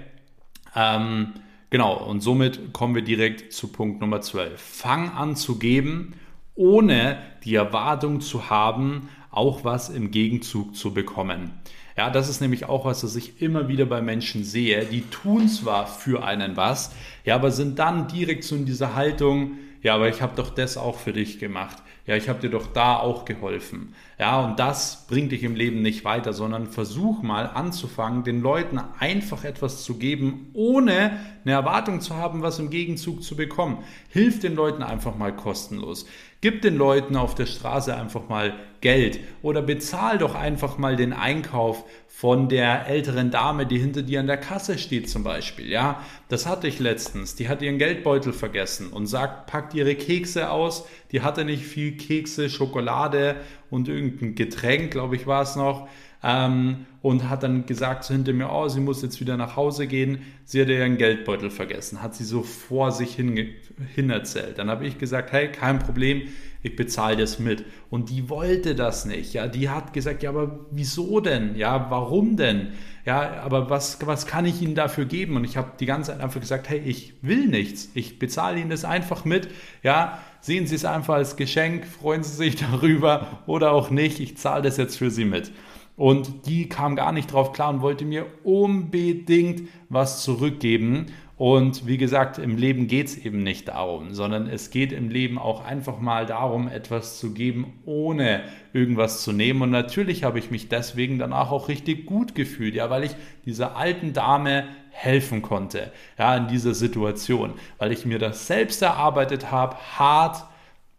Ähm, genau. Und somit kommen wir direkt zu Punkt Nummer 12. Fang an zu geben ohne die Erwartung zu haben, auch was im Gegenzug zu bekommen. Ja, das ist nämlich auch was, was ich immer wieder bei Menschen sehe. Die tun zwar für einen was, ja, aber sind dann direkt so in dieser Haltung, ja, aber ich habe doch das auch für dich gemacht. Ja, ich habe dir doch da auch geholfen. Ja, und das bringt dich im Leben nicht weiter, sondern versuch mal anzufangen, den Leuten einfach etwas zu geben, ohne eine Erwartung zu haben, was im Gegenzug zu bekommen. Hilf den Leuten einfach mal kostenlos. Gib den Leuten auf der Straße einfach mal Geld oder bezahl doch einfach mal den Einkauf von der älteren Dame, die hinter dir an der Kasse steht zum Beispiel. Ja, das hatte ich letztens. Die hat ihren Geldbeutel vergessen und sagt, packt ihre Kekse aus. Die hatte nicht viel Kekse, Schokolade und irgendein Getränk, glaube ich, war es noch. Ähm, und hat dann gesagt so hinter mir, oh, sie muss jetzt wieder nach Hause gehen. Sie hatte ihren Geldbeutel vergessen, hat sie so vor sich hin, hin erzählt. Dann habe ich gesagt, hey, kein Problem, ich bezahle das mit. Und die wollte das nicht. Ja, die hat gesagt, ja, aber wieso denn? Ja, warum denn? Ja, aber was, was kann ich Ihnen dafür geben? Und ich habe die ganze Zeit einfach gesagt, hey, ich will nichts. Ich bezahle Ihnen das einfach mit. Ja, sehen Sie es einfach als Geschenk, freuen Sie sich [laughs] darüber oder auch nicht. Ich zahle das jetzt für Sie mit. Und die kam gar nicht drauf klar und wollte mir unbedingt was zurückgeben. Und wie gesagt, im Leben geht es eben nicht darum, sondern es geht im Leben auch einfach mal darum, etwas zu geben, ohne irgendwas zu nehmen. Und natürlich habe ich mich deswegen danach auch richtig gut gefühlt, ja, weil ich dieser alten Dame helfen konnte, ja, in dieser Situation, weil ich mir das selbst erarbeitet habe, hart,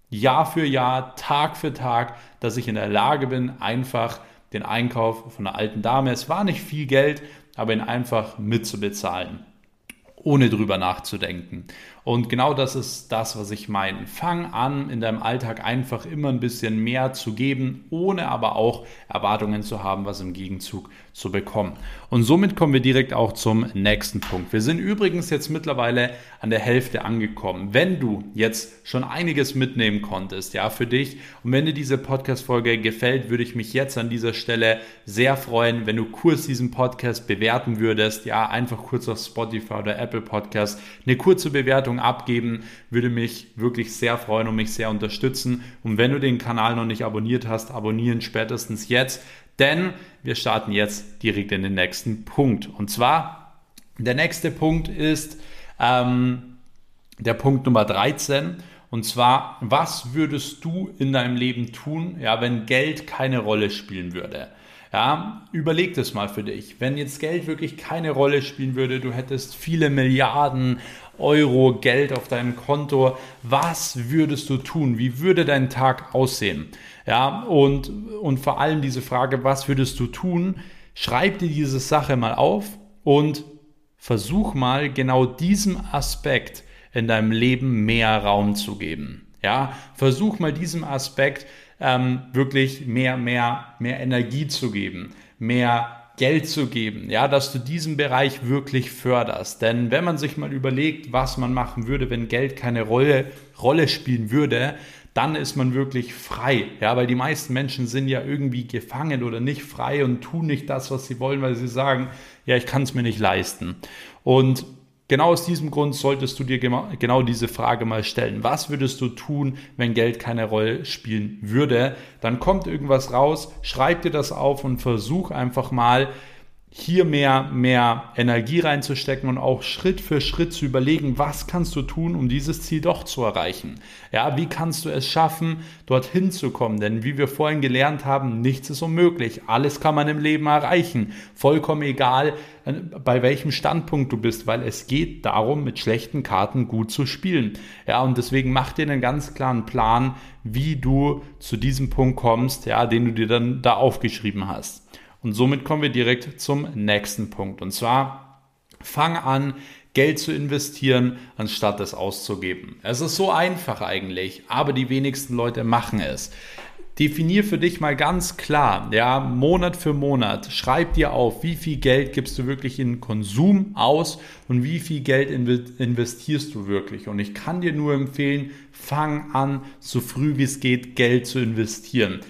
Jahr für Jahr, Tag für Tag, dass ich in der Lage bin, einfach den Einkauf von einer alten Dame. Es war nicht viel Geld, aber ihn einfach mitzubezahlen, ohne drüber nachzudenken. Und genau das ist das, was ich meine. Fang an, in deinem Alltag einfach immer ein bisschen mehr zu geben, ohne aber auch Erwartungen zu haben, was im Gegenzug zu bekommen. Und somit kommen wir direkt auch zum nächsten Punkt. Wir sind übrigens jetzt mittlerweile an der Hälfte angekommen. Wenn du jetzt schon einiges mitnehmen konntest, ja, für dich und wenn dir diese Podcast-Folge gefällt, würde ich mich jetzt an dieser Stelle sehr freuen, wenn du kurz diesen Podcast bewerten würdest. Ja, einfach kurz auf Spotify oder Apple Podcast eine kurze Bewertung abgeben, würde mich wirklich sehr freuen und mich sehr unterstützen. Und wenn du den Kanal noch nicht abonniert hast, abonnieren spätestens jetzt denn wir starten jetzt direkt in den nächsten Punkt. Und zwar, der nächste Punkt ist ähm, der Punkt Nummer 13. Und zwar, was würdest du in deinem Leben tun, ja, wenn Geld keine Rolle spielen würde? Ja, überleg das mal für dich. Wenn jetzt Geld wirklich keine Rolle spielen würde, du hättest viele Milliarden Euro Geld auf deinem Konto, was würdest du tun? Wie würde dein Tag aussehen? Ja, und, und vor allem diese Frage, was würdest du tun? Schreib dir diese Sache mal auf und versuch mal genau diesem Aspekt in deinem Leben mehr Raum zu geben. Ja, versuch mal diesem Aspekt ähm, wirklich mehr, mehr, mehr Energie zu geben, mehr Geld zu geben, ja, dass du diesen Bereich wirklich förderst. Denn wenn man sich mal überlegt, was man machen würde, wenn Geld keine Rolle, Rolle spielen würde, dann ist man wirklich frei. Ja, weil die meisten Menschen sind ja irgendwie gefangen oder nicht frei und tun nicht das, was sie wollen, weil sie sagen, ja, ich kann es mir nicht leisten. Und Genau aus diesem Grund solltest du dir genau diese Frage mal stellen. Was würdest du tun, wenn Geld keine Rolle spielen würde? Dann kommt irgendwas raus, schreib dir das auf und versuch einfach mal hier mehr, mehr Energie reinzustecken und auch Schritt für Schritt zu überlegen, was kannst du tun, um dieses Ziel doch zu erreichen. Ja, wie kannst du es schaffen, dorthin zu kommen? Denn wie wir vorhin gelernt haben, nichts ist unmöglich. Alles kann man im Leben erreichen. Vollkommen egal, äh, bei welchem Standpunkt du bist, weil es geht darum, mit schlechten Karten gut zu spielen. Ja, und deswegen mach dir einen ganz klaren Plan, wie du zu diesem Punkt kommst, ja, den du dir dann da aufgeschrieben hast. Und somit kommen wir direkt zum nächsten Punkt. Und zwar, fang an, Geld zu investieren, anstatt es auszugeben. Es ist so einfach eigentlich, aber die wenigsten Leute machen es. Definier für dich mal ganz klar, ja, Monat für Monat, schreib dir auf, wie viel Geld gibst du wirklich in Konsum aus und wie viel Geld investierst du wirklich. Und ich kann dir nur empfehlen, fang an, so früh wie es geht, Geld zu investieren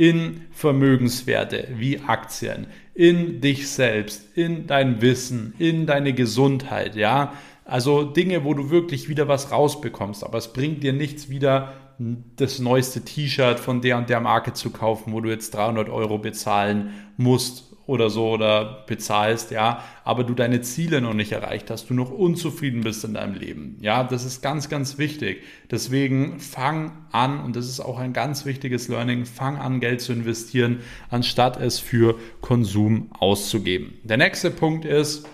in Vermögenswerte wie Aktien, in dich selbst, in dein Wissen, in deine Gesundheit, ja. Also Dinge, wo du wirklich wieder was rausbekommst, aber es bringt dir nichts wieder das neueste T-Shirt von der und der Marke zu kaufen, wo du jetzt 300 Euro bezahlen musst oder so oder bezahlst, ja, aber du deine Ziele noch nicht erreicht hast, du noch unzufrieden bist in deinem Leben. Ja, das ist ganz, ganz wichtig. Deswegen fang an, und das ist auch ein ganz wichtiges Learning, fang an, Geld zu investieren, anstatt es für Konsum auszugeben. Der nächste Punkt ist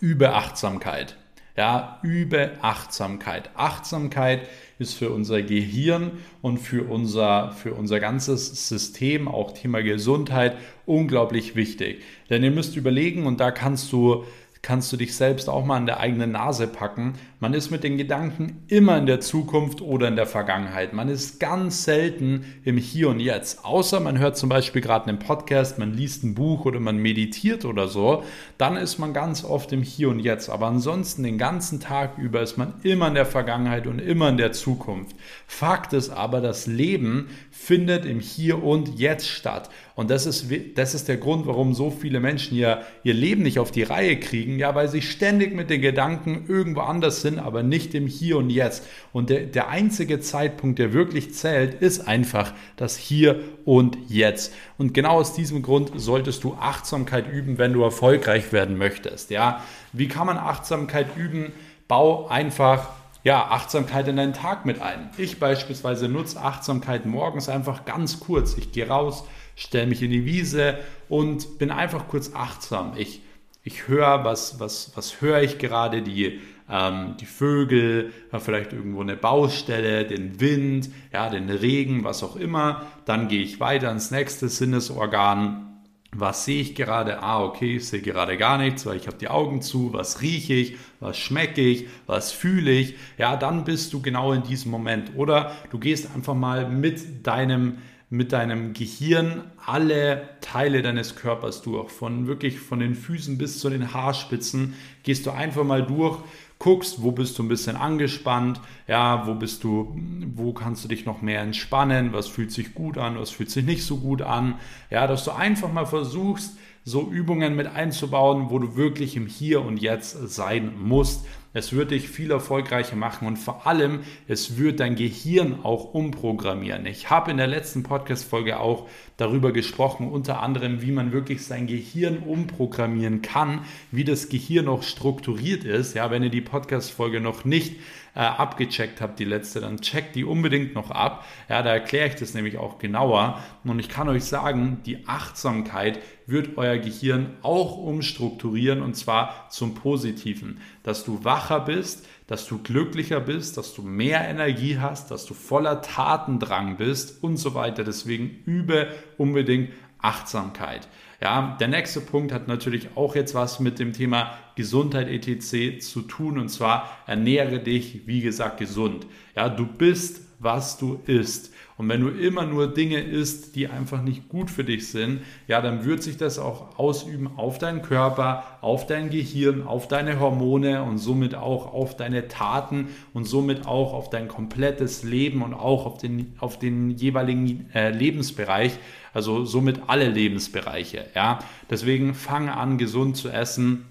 Überachtsamkeit. Ja, übe Achtsamkeit. Achtsamkeit ist für unser Gehirn und für unser, für unser ganzes System, auch Thema Gesundheit, unglaublich wichtig. Denn ihr müsst überlegen, und da kannst du kannst du dich selbst auch mal an der eigenen Nase packen. Man ist mit den Gedanken immer in der Zukunft oder in der Vergangenheit. Man ist ganz selten im Hier und Jetzt. Außer man hört zum Beispiel gerade einen Podcast, man liest ein Buch oder man meditiert oder so. Dann ist man ganz oft im Hier und Jetzt. Aber ansonsten den ganzen Tag über ist man immer in der Vergangenheit und immer in der Zukunft. Fakt ist aber, das Leben findet im Hier und Jetzt statt. Und das ist, das ist der Grund, warum so viele Menschen ihr, ihr Leben nicht auf die Reihe kriegen, ja, weil sie ständig mit den Gedanken irgendwo anders sind, aber nicht im Hier und Jetzt. Und der, der einzige Zeitpunkt, der wirklich zählt, ist einfach das Hier und Jetzt. Und genau aus diesem Grund solltest du Achtsamkeit üben, wenn du erfolgreich werden möchtest. Ja, wie kann man Achtsamkeit üben? Bau einfach ja, Achtsamkeit in deinen Tag mit ein. Ich beispielsweise nutze Achtsamkeit morgens einfach ganz kurz. Ich gehe raus, stelle mich in die Wiese und bin einfach kurz achtsam. Ich, ich höre, was, was, was höre ich gerade, die, ähm, die Vögel, vielleicht irgendwo eine Baustelle, den Wind, ja, den Regen, was auch immer. Dann gehe ich weiter ins nächste Sinnesorgan. Was sehe ich gerade? Ah, okay, ich sehe gerade gar nichts, weil ich habe die Augen zu. Was rieche ich? Was schmecke ich? Was fühle ich? Ja, dann bist du genau in diesem Moment. Oder du gehst einfach mal mit deinem mit deinem Gehirn alle Teile deines Körpers durch. Von wirklich von den Füßen bis zu den Haarspitzen gehst du einfach mal durch, guckst, wo bist du ein bisschen angespannt, ja, wo bist du, wo kannst du dich noch mehr entspannen, was fühlt sich gut an, was fühlt sich nicht so gut an, ja, dass du einfach mal versuchst, so Übungen mit einzubauen, wo du wirklich im Hier und Jetzt sein musst. Es wird dich viel erfolgreicher machen und vor allem, es wird dein Gehirn auch umprogrammieren. Ich habe in der letzten Podcast-Folge auch darüber gesprochen, unter anderem, wie man wirklich sein Gehirn umprogrammieren kann, wie das Gehirn auch strukturiert ist. Ja, wenn ihr die Podcast-Folge noch nicht äh, abgecheckt habt, die letzte, dann checkt die unbedingt noch ab. Ja, da erkläre ich das nämlich auch genauer. Und ich kann euch sagen, die Achtsamkeit wird euer Gehirn auch umstrukturieren und zwar zum Positiven, dass du wacher bist, dass du glücklicher bist, dass du mehr Energie hast, dass du voller Tatendrang bist und so weiter. Deswegen übe unbedingt Achtsamkeit. Ja, der nächste Punkt hat natürlich auch jetzt was mit dem Thema Gesundheit etc. zu tun und zwar ernähre dich, wie gesagt, gesund. Ja, du bist, was du isst. Und wenn du immer nur Dinge isst, die einfach nicht gut für dich sind, ja, dann wird sich das auch ausüben auf deinen Körper, auf dein Gehirn, auf deine Hormone und somit auch auf deine Taten und somit auch auf dein komplettes Leben und auch auf den, auf den jeweiligen äh, Lebensbereich, also somit alle Lebensbereiche. Ja, deswegen fange an, gesund zu essen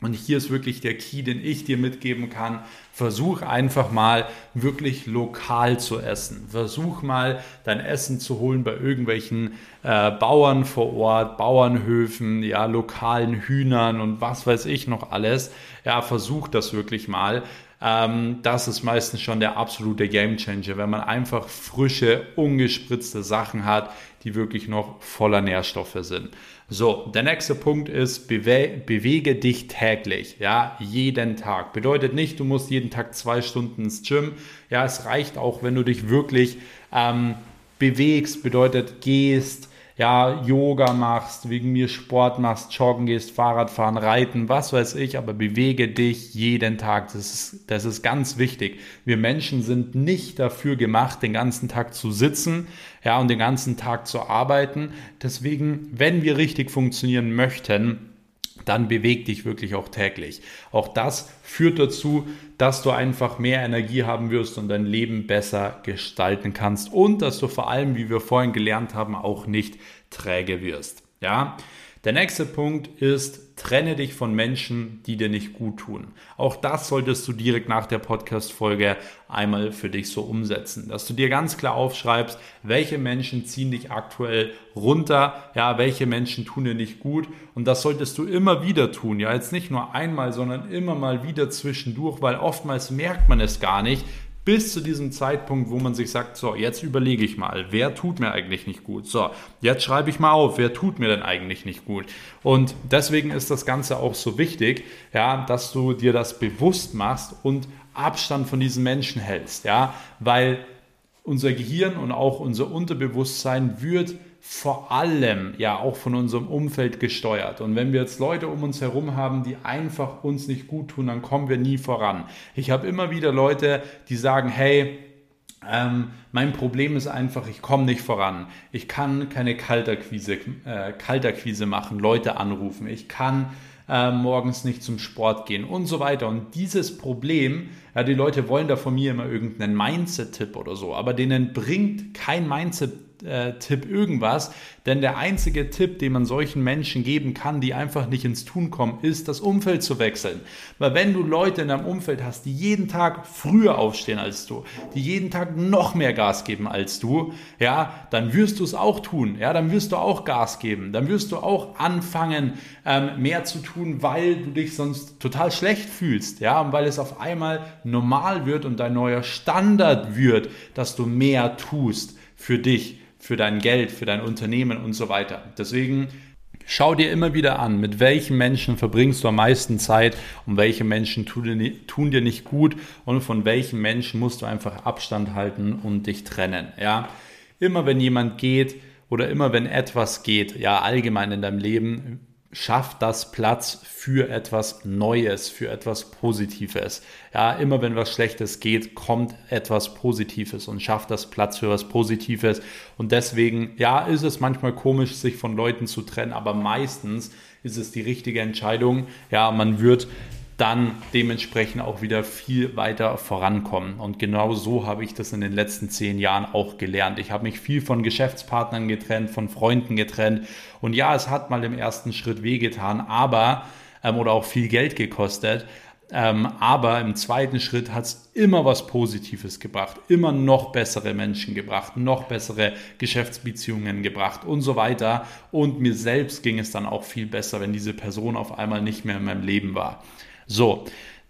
und hier ist wirklich der Key, den ich dir mitgeben kann. Versuch einfach mal wirklich lokal zu essen. Versuch mal dein Essen zu holen bei irgendwelchen äh, Bauern vor Ort, Bauernhöfen, ja, lokalen Hühnern und was weiß ich noch alles. Ja, versuch das wirklich mal. Ähm, das ist meistens schon der absolute Gamechanger, wenn man einfach frische, ungespritzte Sachen hat, die wirklich noch voller Nährstoffe sind. So, der nächste Punkt ist, bewe bewege dich täglich, ja, jeden Tag. Bedeutet nicht, du musst jeden Tag zwei Stunden ins Gym. Ja, es reicht auch, wenn du dich wirklich ähm, bewegst, bedeutet gehst, ja, Yoga machst, wegen mir Sport machst, joggen gehst, Fahrrad fahren, reiten, was weiß ich, aber bewege dich jeden Tag. Das ist, das ist ganz wichtig. Wir Menschen sind nicht dafür gemacht, den ganzen Tag zu sitzen, ja, und den ganzen Tag zu arbeiten. Deswegen, wenn wir richtig funktionieren möchten, dann beweg dich wirklich auch täglich. Auch das führt dazu, dass du einfach mehr Energie haben wirst und dein Leben besser gestalten kannst und dass du vor allem, wie wir vorhin gelernt haben, auch nicht träge wirst. Ja, der nächste Punkt ist, trenne dich von Menschen, die dir nicht gut tun. Auch das solltest du direkt nach der Podcast-Folge einmal für dich so umsetzen, dass du dir ganz klar aufschreibst, welche Menschen ziehen dich aktuell runter, ja, welche Menschen tun dir nicht gut. Und das solltest du immer wieder tun, ja, jetzt nicht nur einmal, sondern immer mal wieder zwischendurch, weil oftmals merkt man es gar nicht, bis zu diesem Zeitpunkt, wo man sich sagt, so, jetzt überlege ich mal, wer tut mir eigentlich nicht gut? So, jetzt schreibe ich mal auf, wer tut mir denn eigentlich nicht gut? Und deswegen ist das Ganze auch so wichtig, ja, dass du dir das bewusst machst und Abstand von diesen Menschen hältst, ja, weil unser Gehirn und auch unser Unterbewusstsein wird vor allem ja auch von unserem Umfeld gesteuert. Und wenn wir jetzt Leute um uns herum haben, die einfach uns nicht gut tun, dann kommen wir nie voran. Ich habe immer wieder Leute, die sagen, hey, ähm, mein Problem ist einfach, ich komme nicht voran. Ich kann keine Kalterquise, äh, Kalterquise machen, Leute anrufen. Ich kann äh, morgens nicht zum Sport gehen und so weiter. Und dieses Problem, ja, die Leute wollen da von mir immer irgendeinen Mindset-Tipp oder so, aber denen bringt kein Mindset-Tipp äh, Tipp irgendwas, denn der einzige Tipp, den man solchen Menschen geben kann, die einfach nicht ins Tun kommen, ist, das Umfeld zu wechseln. Weil wenn du Leute in deinem Umfeld hast, die jeden Tag früher aufstehen als du, die jeden Tag noch mehr Gas geben als du, ja, dann wirst du es auch tun. Ja, dann wirst du auch Gas geben. Dann wirst du auch anfangen, ähm, mehr zu tun, weil du dich sonst total schlecht fühlst. Ja, und weil es auf einmal normal wird und dein neuer Standard wird, dass du mehr tust für dich für dein Geld, für dein Unternehmen und so weiter. Deswegen schau dir immer wieder an, mit welchen Menschen verbringst du am meisten Zeit und welche Menschen tun dir nicht gut und von welchen Menschen musst du einfach Abstand halten und dich trennen. Ja, immer wenn jemand geht oder immer wenn etwas geht, ja allgemein in deinem Leben, schafft das Platz für etwas Neues, für etwas Positives. Ja, immer wenn was Schlechtes geht, kommt etwas Positives und schafft das Platz für was Positives. Und deswegen, ja, ist es manchmal komisch, sich von Leuten zu trennen, aber meistens ist es die richtige Entscheidung. Ja, man wird dann dementsprechend auch wieder viel weiter vorankommen. Und genau so habe ich das in den letzten zehn Jahren auch gelernt. Ich habe mich viel von Geschäftspartnern getrennt, von Freunden getrennt. Und ja, es hat mal im ersten Schritt wehgetan, aber ähm, oder auch viel Geld gekostet. Ähm, aber im zweiten Schritt hat es immer was Positives gebracht, immer noch bessere Menschen gebracht, noch bessere Geschäftsbeziehungen gebracht und so weiter. Und mir selbst ging es dann auch viel besser, wenn diese Person auf einmal nicht mehr in meinem Leben war. So,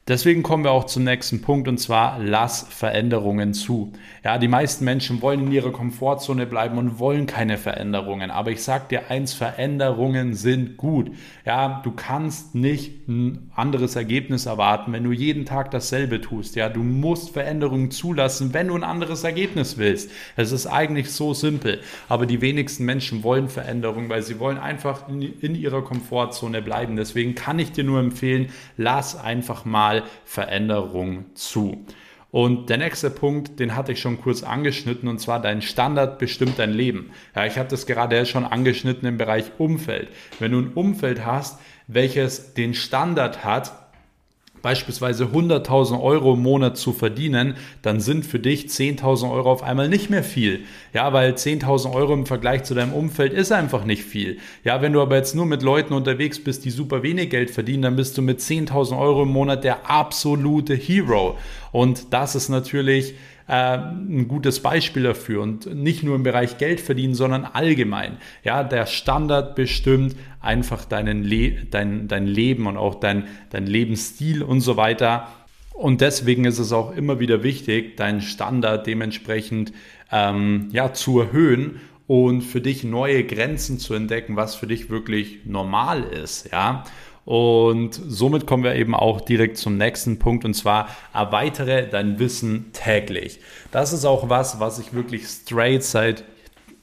Deswegen kommen wir auch zum nächsten Punkt und zwar lass Veränderungen zu. Ja, die meisten Menschen wollen in ihrer Komfortzone bleiben und wollen keine Veränderungen. Aber ich sag dir eins, Veränderungen sind gut. Ja, du kannst nicht ein anderes Ergebnis erwarten, wenn du jeden Tag dasselbe tust. Ja, du musst Veränderungen zulassen, wenn du ein anderes Ergebnis willst. Es ist eigentlich so simpel. Aber die wenigsten Menschen wollen Veränderungen, weil sie wollen einfach in, in ihrer Komfortzone bleiben. Deswegen kann ich dir nur empfehlen, lass einfach mal mal Veränderung zu. Und der nächste Punkt, den hatte ich schon kurz angeschnitten, und zwar dein Standard bestimmt dein Leben. Ja, ich habe das gerade schon angeschnitten im Bereich Umfeld. Wenn du ein Umfeld hast, welches den Standard hat, beispielsweise 100.000 Euro im Monat zu verdienen, dann sind für dich 10.000 Euro auf einmal nicht mehr viel. Ja, weil 10.000 Euro im Vergleich zu deinem Umfeld ist einfach nicht viel. Ja, wenn du aber jetzt nur mit Leuten unterwegs bist, die super wenig Geld verdienen, dann bist du mit 10.000 Euro im Monat der absolute Hero. Und das ist natürlich ein gutes Beispiel dafür und nicht nur im Bereich Geld verdienen, sondern allgemein. Ja, der Standard bestimmt einfach deinen Le dein, dein Leben und auch dein, dein Lebensstil und so weiter. Und deswegen ist es auch immer wieder wichtig, deinen Standard dementsprechend ähm, ja, zu erhöhen und für dich neue Grenzen zu entdecken, was für dich wirklich normal ist. Ja. Und somit kommen wir eben auch direkt zum nächsten Punkt und zwar erweitere dein Wissen täglich. Das ist auch was, was ich wirklich straight seit,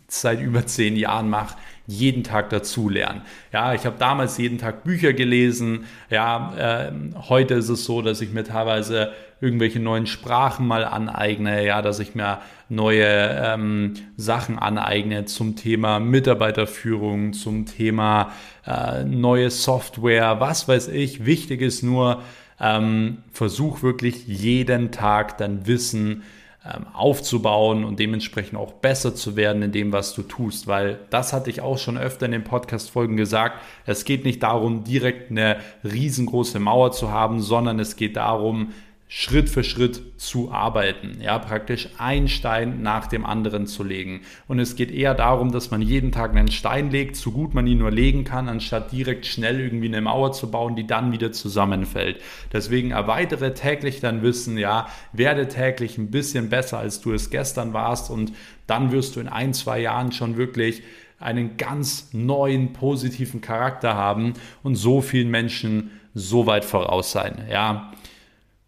seit über zehn Jahren mache jeden Tag dazu lernen. Ja, ich habe damals jeden Tag Bücher gelesen. Ja, äh, heute ist es so, dass ich mir teilweise irgendwelche neuen Sprachen mal aneigne, ja, dass ich mir neue ähm, Sachen aneigne zum Thema Mitarbeiterführung, zum Thema äh, neue Software, was weiß ich. Wichtig ist nur, ähm, versuch wirklich jeden Tag dein Wissen ähm, aufzubauen und dementsprechend auch besser zu werden in dem, was du tust, weil das hatte ich auch schon öfter in den Podcast-Folgen gesagt. Es geht nicht darum, direkt eine riesengroße Mauer zu haben, sondern es geht darum, Schritt für Schritt zu arbeiten, ja, praktisch ein Stein nach dem anderen zu legen. Und es geht eher darum, dass man jeden Tag einen Stein legt, so gut man ihn nur legen kann, anstatt direkt schnell irgendwie eine Mauer zu bauen, die dann wieder zusammenfällt. Deswegen erweitere täglich dein Wissen, ja, werde täglich ein bisschen besser, als du es gestern warst und dann wirst du in ein, zwei Jahren schon wirklich einen ganz neuen, positiven Charakter haben und so vielen Menschen so weit voraus sein, ja.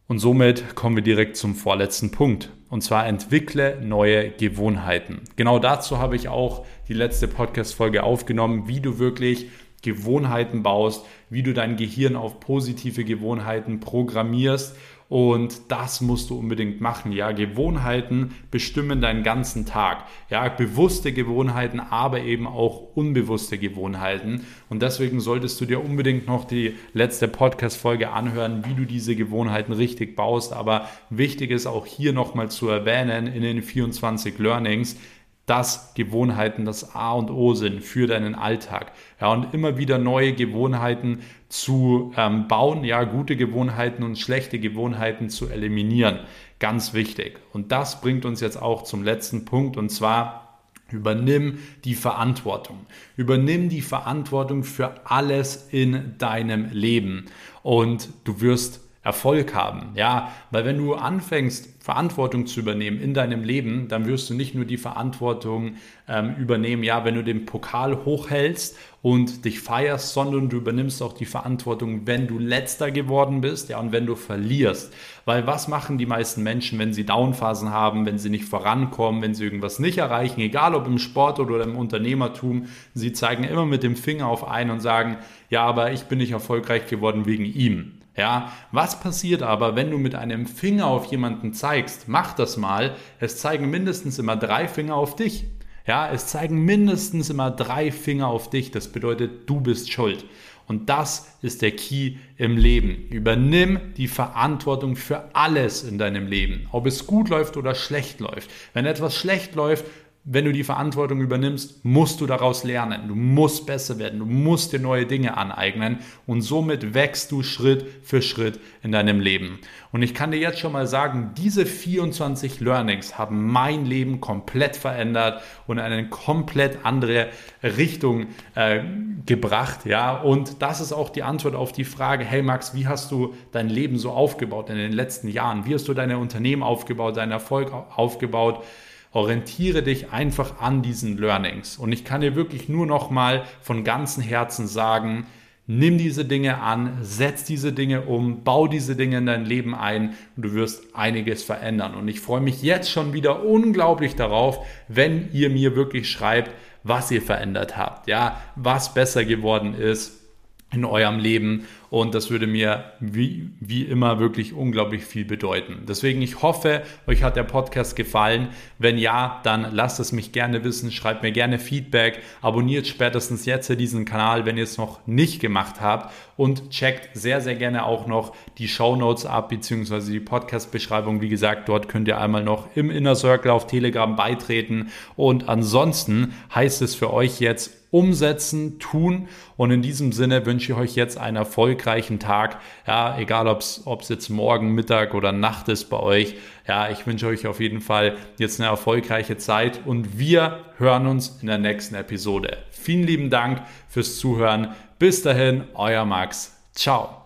Und somit kommen wir direkt zum vorletzten Punkt. Und zwar entwickle neue Gewohnheiten. Genau dazu habe ich auch die letzte Podcast-Folge aufgenommen, wie du wirklich Gewohnheiten baust, wie du dein Gehirn auf positive Gewohnheiten programmierst und das musst du unbedingt machen. Ja, Gewohnheiten bestimmen deinen ganzen Tag. Ja, bewusste Gewohnheiten, aber eben auch unbewusste Gewohnheiten. Und deswegen solltest du dir unbedingt noch die letzte Podcast-Folge anhören, wie du diese Gewohnheiten richtig baust. Aber wichtig ist auch hier nochmal zu erwähnen in den 24 Learnings, dass Gewohnheiten das A und O sind für deinen Alltag. Ja, und immer wieder neue Gewohnheiten zu ähm, bauen, ja, gute Gewohnheiten und schlechte Gewohnheiten zu eliminieren. Ganz wichtig. Und das bringt uns jetzt auch zum letzten Punkt und zwar Übernimm die Verantwortung. Übernimm die Verantwortung für alles in deinem Leben und du wirst Erfolg haben. Ja, weil wenn du anfängst, Verantwortung zu übernehmen in deinem Leben, dann wirst du nicht nur die Verantwortung ähm, übernehmen, ja, wenn du den Pokal hochhältst und dich feierst, sondern du übernimmst auch die Verantwortung, wenn du letzter geworden bist, ja, und wenn du verlierst. Weil was machen die meisten Menschen, wenn sie Downphasen haben, wenn sie nicht vorankommen, wenn sie irgendwas nicht erreichen, egal ob im Sport oder im Unternehmertum, sie zeigen immer mit dem Finger auf einen und sagen, ja, aber ich bin nicht erfolgreich geworden wegen ihm. Ja, was passiert aber, wenn du mit einem Finger auf jemanden zeigst? Mach das mal. Es zeigen mindestens immer drei Finger auf dich. Ja, es zeigen mindestens immer drei Finger auf dich. Das bedeutet, du bist schuld. Und das ist der Key im Leben. Übernimm die Verantwortung für alles in deinem Leben. Ob es gut läuft oder schlecht läuft. Wenn etwas schlecht läuft, wenn du die Verantwortung übernimmst, musst du daraus lernen. Du musst besser werden. Du musst dir neue Dinge aneignen. Und somit wächst du Schritt für Schritt in deinem Leben. Und ich kann dir jetzt schon mal sagen, diese 24 Learnings haben mein Leben komplett verändert und in eine komplett andere Richtung äh, gebracht. Ja, und das ist auch die Antwort auf die Frage, hey Max, wie hast du dein Leben so aufgebaut in den letzten Jahren? Wie hast du deine Unternehmen aufgebaut, deinen Erfolg aufgebaut? Orientiere dich einfach an diesen Learnings. Und ich kann dir wirklich nur noch mal von ganzem Herzen sagen, nimm diese Dinge an, setz diese Dinge um, bau diese Dinge in dein Leben ein und du wirst einiges verändern. Und ich freue mich jetzt schon wieder unglaublich darauf, wenn ihr mir wirklich schreibt, was ihr verändert habt, ja, was besser geworden ist in eurem Leben und das würde mir wie, wie immer wirklich unglaublich viel bedeuten. Deswegen, ich hoffe, euch hat der Podcast gefallen. Wenn ja, dann lasst es mich gerne wissen, schreibt mir gerne Feedback, abonniert spätestens jetzt diesen Kanal, wenn ihr es noch nicht gemacht habt und checkt sehr, sehr gerne auch noch die Show Notes ab, beziehungsweise die Podcast-Beschreibung. Wie gesagt, dort könnt ihr einmal noch im Inner Circle auf Telegram beitreten und ansonsten heißt es für euch jetzt umsetzen, tun. Und in diesem Sinne wünsche ich euch jetzt einen erfolgreichen Tag. Ja, egal ob es jetzt morgen, Mittag oder Nacht ist bei euch. Ja, ich wünsche euch auf jeden Fall jetzt eine erfolgreiche Zeit und wir hören uns in der nächsten Episode. Vielen lieben Dank fürs Zuhören. Bis dahin, euer Max. Ciao.